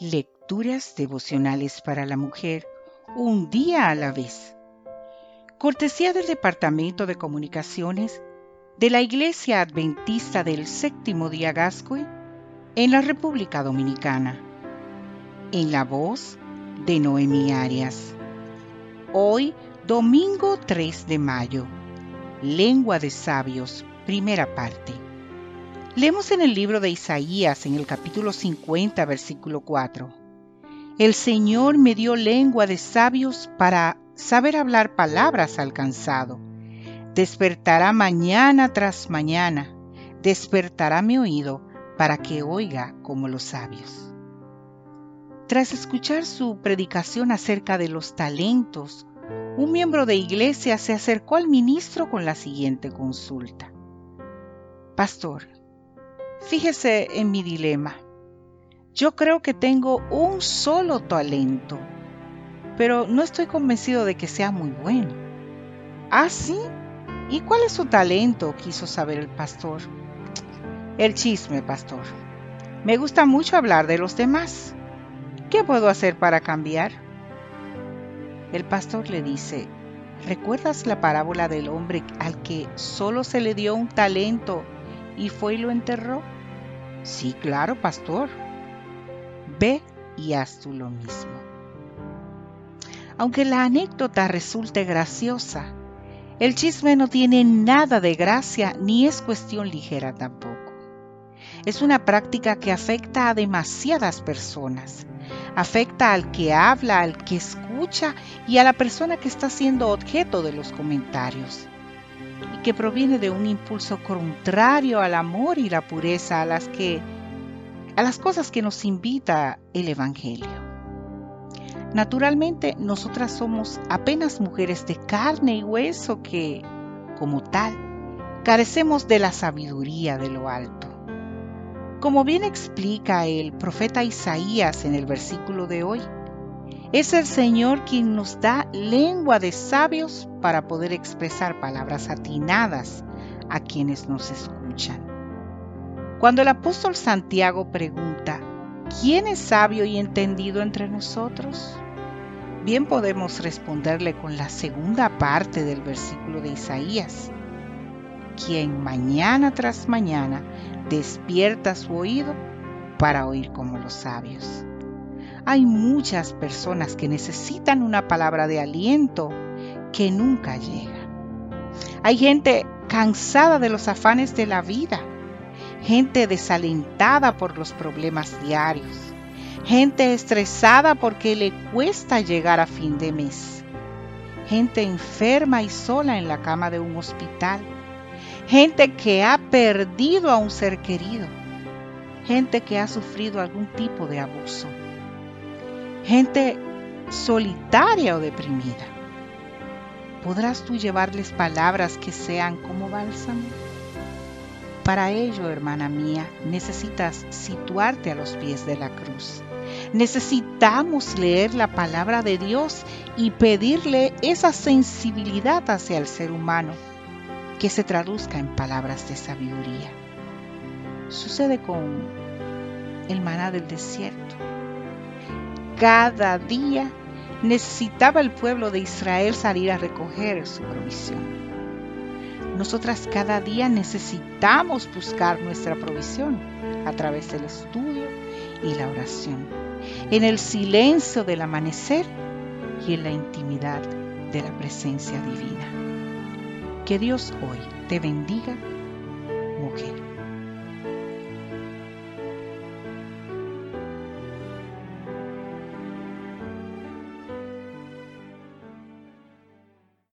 Lecturas devocionales para la mujer, un día a la vez. Cortesía del Departamento de Comunicaciones de la Iglesia Adventista del Séptimo Día Gascue en la República Dominicana. En la voz de Noemí Arias. Hoy, domingo 3 de mayo. Lengua de Sabios, primera parte. Leemos en el libro de Isaías, en el capítulo 50, versículo 4. El Señor me dio lengua de sabios para saber hablar palabras al cansado. Despertará mañana tras mañana, despertará mi oído para que oiga como los sabios. Tras escuchar su predicación acerca de los talentos, un miembro de iglesia se acercó al ministro con la siguiente consulta. Pastor, Fíjese en mi dilema. Yo creo que tengo un solo talento, pero no estoy convencido de que sea muy bueno. ¿Ah, sí? ¿Y cuál es su talento? quiso saber el pastor. El chisme, pastor. Me gusta mucho hablar de los demás. ¿Qué puedo hacer para cambiar? El pastor le dice, ¿recuerdas la parábola del hombre al que solo se le dio un talento y fue y lo enterró? Sí, claro, pastor. Ve y haz tú lo mismo. Aunque la anécdota resulte graciosa, el chisme no tiene nada de gracia ni es cuestión ligera tampoco. Es una práctica que afecta a demasiadas personas. Afecta al que habla, al que escucha y a la persona que está siendo objeto de los comentarios que proviene de un impulso contrario al amor y la pureza a las que a las cosas que nos invita el evangelio. Naturalmente, nosotras somos apenas mujeres de carne y hueso que, como tal, carecemos de la sabiduría de lo alto. Como bien explica el profeta Isaías en el versículo de hoy, es el Señor quien nos da lengua de sabios para poder expresar palabras atinadas a quienes nos escuchan. Cuando el apóstol Santiago pregunta, ¿quién es sabio y entendido entre nosotros? Bien podemos responderle con la segunda parte del versículo de Isaías, quien mañana tras mañana despierta su oído para oír como los sabios. Hay muchas personas que necesitan una palabra de aliento que nunca llega. Hay gente cansada de los afanes de la vida, gente desalentada por los problemas diarios, gente estresada porque le cuesta llegar a fin de mes, gente enferma y sola en la cama de un hospital, gente que ha perdido a un ser querido, gente que ha sufrido algún tipo de abuso gente solitaria o deprimida. ¿Podrás tú llevarles palabras que sean como bálsamo? Para ello, hermana mía, necesitas situarte a los pies de la cruz. Necesitamos leer la palabra de Dios y pedirle esa sensibilidad hacia el ser humano que se traduzca en palabras de sabiduría. Sucede con el maná del desierto cada día necesitaba el pueblo de Israel salir a recoger su provisión. Nosotras cada día necesitamos buscar nuestra provisión a través del estudio y la oración, en el silencio del amanecer y en la intimidad de la presencia divina. Que Dios hoy te bendiga, mujer.